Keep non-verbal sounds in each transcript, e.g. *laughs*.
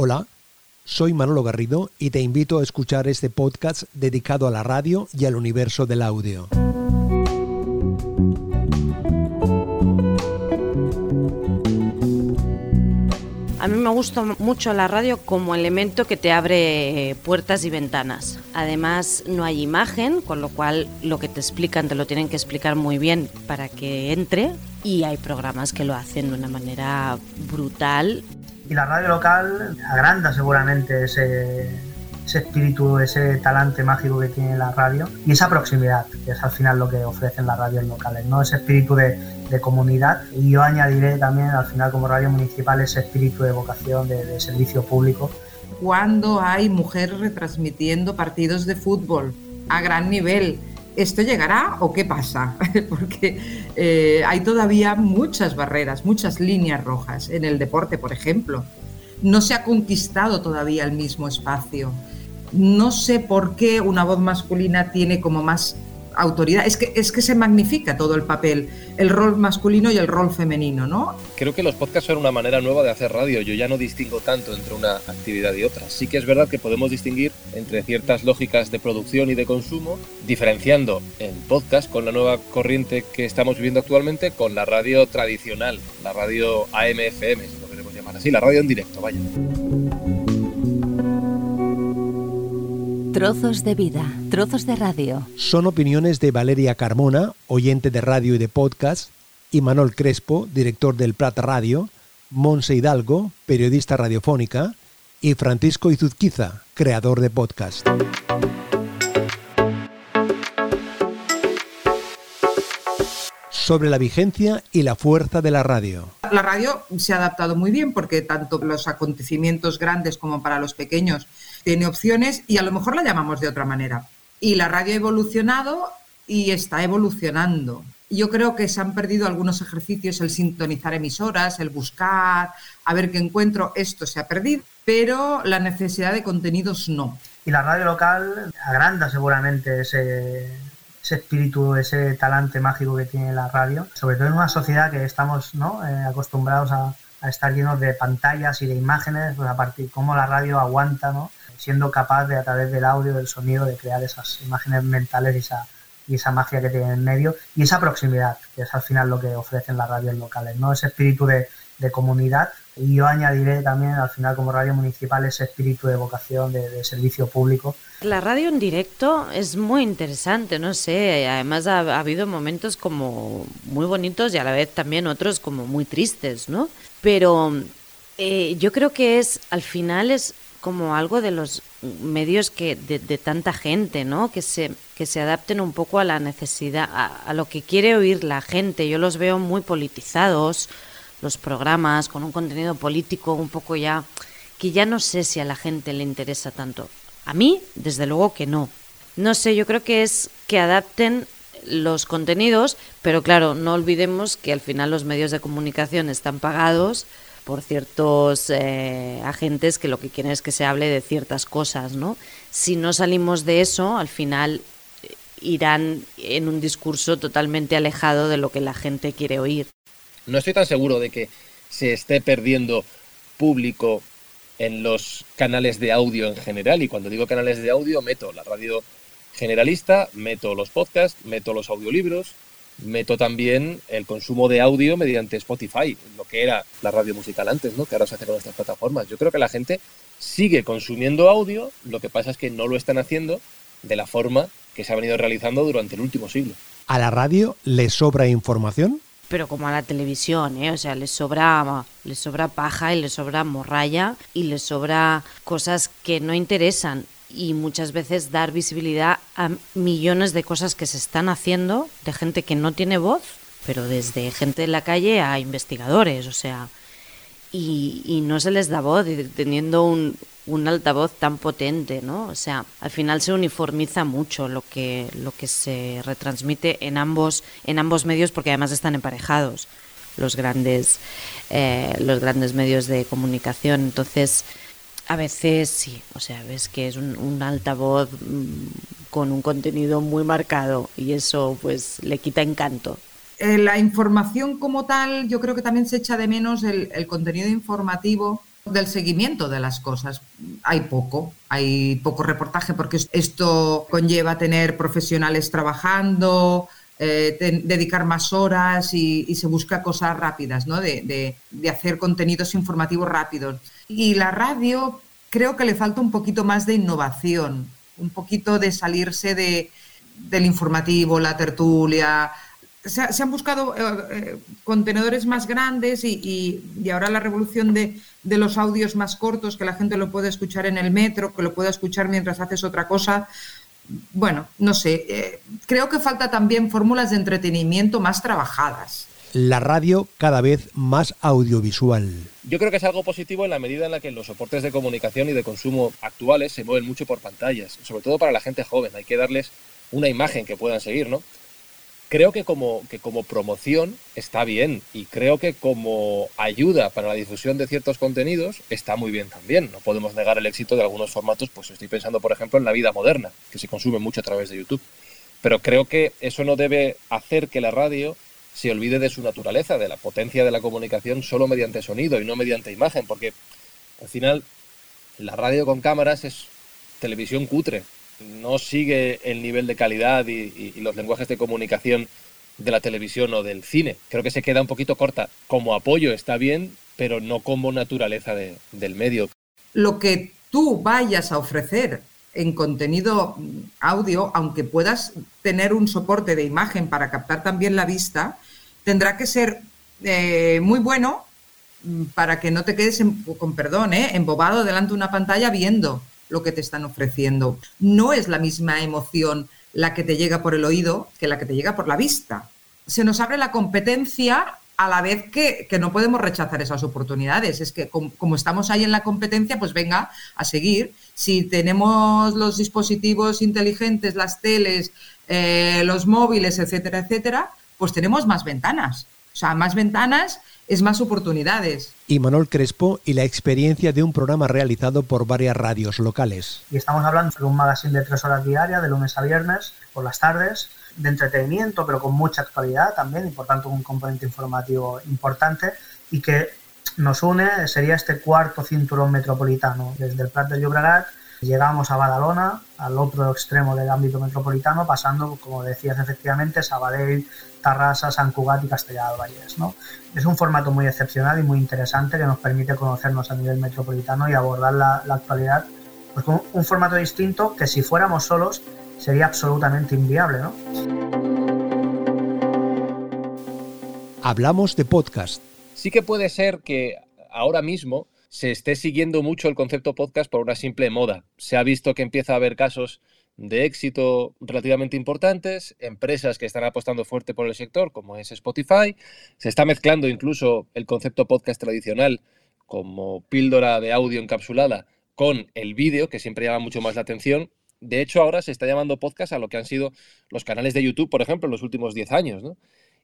Hola, soy Manolo Garrido y te invito a escuchar este podcast dedicado a la radio y al universo del audio. A mí me gusta mucho la radio como elemento que te abre puertas y ventanas. Además, no hay imagen, con lo cual lo que te explican te lo tienen que explicar muy bien para que entre. Y hay programas que lo hacen de una manera brutal. Y la radio local agranda seguramente ese, ese espíritu, ese talante mágico que tiene la radio y esa proximidad, que es al final lo que ofrecen las radios locales, ¿no? Ese espíritu de, de comunidad y yo añadiré también al final como radio municipal ese espíritu de vocación de, de servicio público. Cuando hay mujeres retransmitiendo partidos de fútbol a gran nivel, ¿esto llegará o qué pasa? *laughs* Porque eh, hay todavía muchas barreras, muchas líneas rojas en el deporte, por ejemplo. No se ha conquistado todavía el mismo espacio. No sé por qué una voz masculina tiene como más autoridad. Es que, es que se magnifica todo el papel, el rol masculino y el rol femenino, ¿no? Creo que los podcasts son una manera nueva de hacer radio. Yo ya no distingo tanto entre una actividad y otra. Sí que es verdad que podemos distinguir entre ciertas lógicas de producción y de consumo, diferenciando el podcast con la nueva corriente que estamos viviendo actualmente con la radio tradicional, la radio AM-FM, si lo queremos llamar así, la radio en directo, vaya. Trozos de vida, trozos de radio. Son opiniones de Valeria Carmona, oyente de radio y de podcast, y Manuel Crespo, director del Prat Radio, Monse Hidalgo, periodista radiofónica, y Francisco Izuzquiza, creador de podcast. Sobre la vigencia y la fuerza de la radio. La radio se ha adaptado muy bien porque tanto los acontecimientos grandes como para los pequeños tiene opciones y a lo mejor la llamamos de otra manera. Y la radio ha evolucionado y está evolucionando. Yo creo que se han perdido algunos ejercicios, el sintonizar emisoras, el buscar, a ver qué encuentro, esto se ha perdido, pero la necesidad de contenidos no. Y la radio local agranda seguramente ese, ese espíritu, ese talante mágico que tiene la radio, sobre todo en una sociedad que estamos ¿no? eh, acostumbrados a, estar llenos de pantallas y de imágenes, pues a partir cómo la radio aguanta, ¿no? siendo capaz de a través del audio, del sonido, de crear esas imágenes mentales y esa, y esa magia que tiene en medio y esa proximidad, que es al final lo que ofrecen las radios locales, ¿no? Ese espíritu de, de comunidad y yo añadiré también al final como radio municipal ese espíritu de vocación de, de, servicio público. La radio en directo es muy interesante, no sé, además ha, ha, habido momentos como muy bonitos y a la vez también otros como muy tristes, ¿no? Pero eh, yo creo que es, al final es como algo de los medios que de, de, tanta gente, ¿no? Que se, que se adapten un poco a la necesidad, a, a, lo que quiere oír la gente. Yo los veo muy politizados, los programas, con un contenido político un poco ya, que ya no sé si a la gente le interesa tanto. A mí, desde luego que no. No sé, yo creo que es que adapten los contenidos, pero claro, no olvidemos que al final los medios de comunicación están pagados por ciertos eh, agentes que lo que quieren es que se hable de ciertas cosas, ¿no? Si no salimos de eso, al final eh, irán en un discurso totalmente alejado de lo que la gente quiere oír. No estoy tan seguro de que se esté perdiendo público en los canales de audio en general, y cuando digo canales de audio, meto la radio generalista, meto los podcasts, meto los audiolibros, meto también el consumo de audio mediante Spotify, lo que era la radio musical antes, ¿no? que ahora se hace con estas plataformas. Yo creo que la gente sigue consumiendo audio, lo que pasa es que no lo están haciendo de la forma que se ha venido realizando durante el último siglo. ¿A la radio le sobra información? Pero como a la televisión, ¿eh? O sea, les sobra, les sobra paja y les sobra morralla y les sobra cosas que no interesan y muchas veces dar visibilidad a millones de cosas que se están haciendo de gente que no tiene voz, pero desde gente en la calle a investigadores, o sea, y, y no se les da voz teniendo un, un altavoz tan potente, ¿no? O sea, al final se uniformiza mucho lo que, lo que se retransmite en ambos, en ambos medios porque además están emparejados los grandes, eh, los grandes medios de comunicación. Entonces, a veces sí, o sea, ves que es un, altavoz con un contenido muy marcado y eso pues le quita encanto. Eh, la información como tal, yo creo que también se echa de menos el contenido informativo del seguimiento de las cosas. Hay poco, hay poco reportaje porque esto conlleva tener profesionales trabajando, eh, dedicar más horas y, se busca cosas rápidas, ¿no? De, de, hacer contenidos informativos rápidos. Y la radio creo que le falta un poquito más de innovación, un poquito de salirse de, del informativo, la tertulia, se, han buscado eh, eh, contenedores más grandes y, ahora la revolución de, los audios más cortos, que la gente lo puede escuchar en el metro, que lo pueda escuchar mientras haces otra cosa. Bueno, no sé, eh, creo que falta también fórmulas de entretenimiento más trabajadas. La radio cada vez más audiovisual. Yo creo que es algo positivo en la medida en la que los soportes de comunicación y de consumo actuales se mueven mucho por pantallas, sobre todo para la gente joven. Hay que darles una imagen que puedan seguir, ¿no? Creo que como, que como promoción está bien y creo que como ayuda para la difusión de ciertos contenidos está muy bien también. No podemos negar el éxito de algunos formatos, pues estoy pensando por ejemplo en la vida moderna, que se consume mucho a través de YouTube. Pero creo que eso no debe hacer que la radio se olvide de su naturaleza, de la potencia de la comunicación solo mediante sonido y no mediante imagen, porque al final la radio con cámaras es televisión cutre, no sigue el nivel de calidad y, los lenguajes de comunicación de la televisión o del cine. Creo que se queda un poquito corta. Como apoyo está bien, pero no como naturaleza del medio. Lo que tú vayas a ofrecer en contenido audio, aunque puedas tener un soporte de imagen para captar también la vista, tendrá que ser eh, muy bueno mm, para que no te quedes, con perdón, eh, embobado delante de una pantalla viendo lo que te están ofreciendo. No es la misma emoción la que te llega por el oído que la que te llega por la vista. Se nos abre la competencia a la vez que, no podemos rechazar esas oportunidades. Es que como, estamos ahí en la competencia, pues venga a seguir. Si tenemos los dispositivos inteligentes, las teles, eh, los móviles, etcétera, etcétera, pues tenemos más ventanas. O sea, más ventanas es más oportunidades. Y Manuel Crespo y la experiencia de un programa realizado por varias radios locales. Y estamos hablando de un magazine de tres horas diarias, de lunes a viernes, por las tardes, de entretenimiento, pero con mucha actualidad también, y por tanto un componente informativo importante, y que nos une, sería este cuarto cinturón metropolitano, desde el Prat de Llobregat Llegamos a Badalona, al otro extremo del ámbito metropolitano, pasando, como decías efectivamente, Sabadell, Tarrasa, San Cugat y Castellar del Vallés. ¿no? Es un formato muy excepcional y muy interesante que nos permite conocernos a nivel metropolitano y abordar la, actualidad pues, con un formato distinto que si fuéramos solos sería absolutamente inviable. ¿no? Hablamos de podcast. Sí que puede ser que ahora mismo se esté siguiendo mucho el concepto podcast por una simple moda. Se ha visto que empieza a haber casos de éxito relativamente importantes, empresas que están apostando fuerte por el sector, como es Spotify. Se está mezclando incluso el concepto podcast tradicional como píldora de audio encapsulada con el vídeo, que siempre llama mucho más la atención. De hecho, ahora se está llamando podcast a lo que han sido los canales de YouTube, por ejemplo, en los últimos 10 años.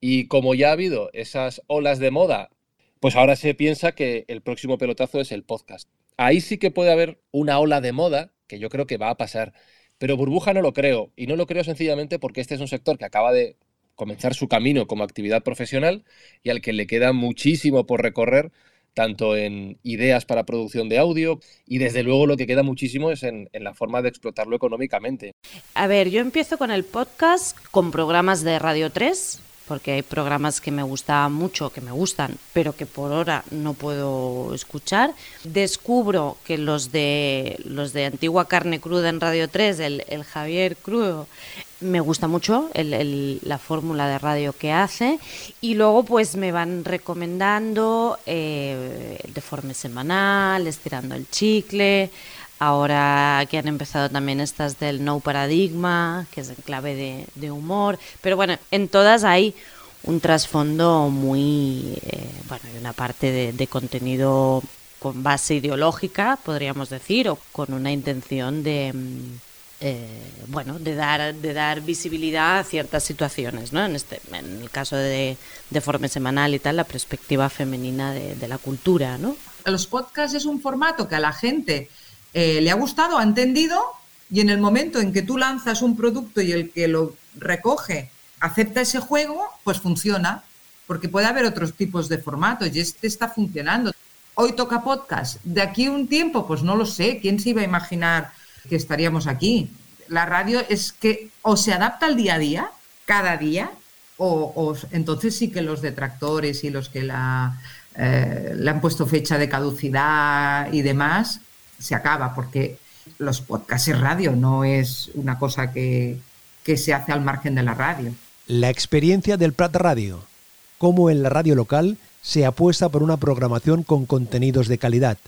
Y como ya ha habido esas olas de moda pues ahora se piensa que el próximo pelotazo es el podcast. Ahí sí que puede haber una ola de moda, que yo creo que va a pasar. Pero burbuja no lo creo. Y no lo creo sencillamente porque este es un sector que acaba de comenzar su camino como actividad profesional y al que le queda muchísimo por recorrer, tanto en ideas para producción de audio y desde luego lo que queda muchísimo es en, la forma de explotarlo económicamente. A ver, yo empiezo con el podcast, con programas de Radio 3, porque hay programas que me gustaban mucho, que me gustan, pero que por ahora no puedo escuchar. Descubro que los de los de Antigua Carne Cruda en Radio 3, el, Javier Crudo, me gusta mucho la fórmula de radio que hace y luego pues me van recomendando eh, el deforme semanal, estirando el chicle, Ahora que han empezado también estas del no paradigma, que es en clave de, humor. Pero bueno, en todas hay un trasfondo muy, eh, bueno, hay una parte de, contenido con base ideológica, podríamos decir, o con una intención de, mm, eh, bueno, de dar, de dar visibilidad a ciertas situaciones, ¿no? En, este, en el caso de, de Forme Semanal y tal, la perspectiva femenina de, de la cultura, ¿no? Los podcasts es un formato que a la gente eh, le ha gustado, ha entendido y en el momento en que tú lanzas un producto y el que lo recoge acepta ese juego, pues funciona, porque puede haber otros tipos de formatos y este está funcionando. hoy toca podcast. De aquí un tiempo, pues no lo sé. ¿Quién se iba a imaginar que estaríamos aquí? La radio es que o se adapta al día a día, cada día, o, entonces sí que los detractores y los que la, eh, le han puesto fecha de caducidad y demás, se acaba, porque los podcasts es radio, no es una cosa que, que se hace al margen de la radio. La experiencia del Prat Radio, cómo en la radio local se apuesta por una programación con contenidos de calidad.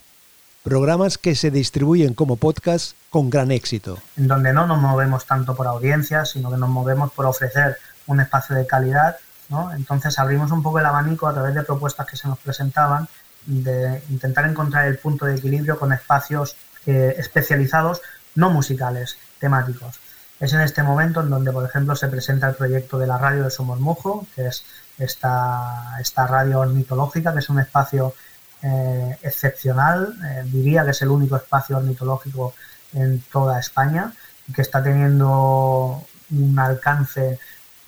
Programas que se distribuyen como podcast con gran éxito. En donde no nos movemos tanto por audiencias, sino que nos movemos por ofrecer un espacio de calidad. ¿no? Entonces abrimos un poco el abanico a través de propuestas que se nos presentaban, de intentar encontrar el punto de equilibrio con espacios eh, especializados, no musicales, temáticos. Es en este momento en donde, por ejemplo, se presenta el proyecto de la radio de Somos que es esta, esta radio ornitológica, que es un espacio eh, excepcional, eh, diría que es el único espacio ornitológico en toda España, que está teniendo un alcance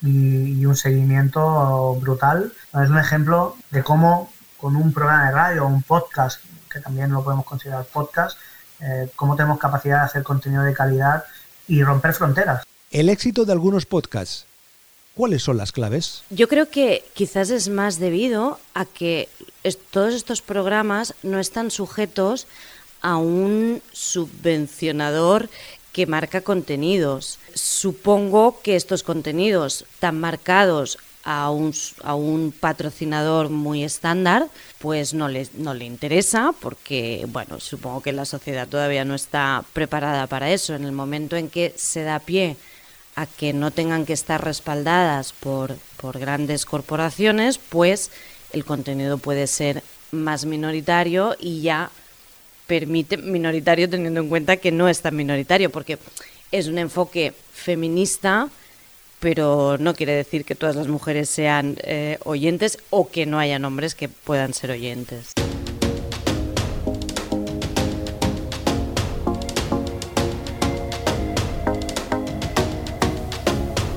y, un seguimiento brutal. Es un ejemplo de cómo con un programa de radio o un podcast, que también lo podemos considerar podcast, eh, cómo tenemos capacidad de hacer contenido de calidad y romper fronteras. El éxito de algunos podcasts. ¿Cuáles son las claves? Yo creo que quizás es más debido a que todos estos programas no están sujetos a un subvencionador que marca contenidos. Supongo que estos contenidos tan marcados a un, a un patrocinador muy estándar, pues no le, no le interesa porque, bueno, supongo que la sociedad todavía no está preparada para eso. En el momento en que se da pie a que no tengan que estar respaldadas por, por grandes corporaciones, pues el contenido puede ser más minoritario y ya permite minoritario teniendo en cuenta que no es tan minoritario, porque es un enfoque feminista pero no quiere decir que todas las mujeres sean eh, oyentes o que no hayan hombres que puedan ser oyentes.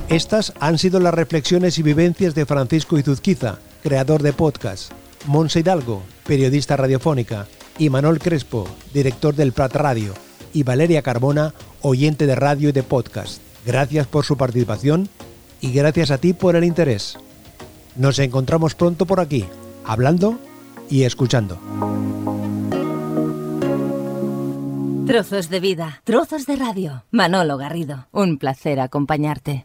Estas han sido las reflexiones y vivencias de Francisco Izuzquiza, creador de podcast, Monse Hidalgo, periodista radiofónica, y Manuel Crespo, director del Prat Radio, y Valeria Carbona, oyente de radio y de podcast. Gracias por su participación y gracias a ti por el interés. Nos encontramos pronto por aquí, hablando y escuchando. Trozos de vida, trozos de radio. Manolo Garrido, un placer acompañarte.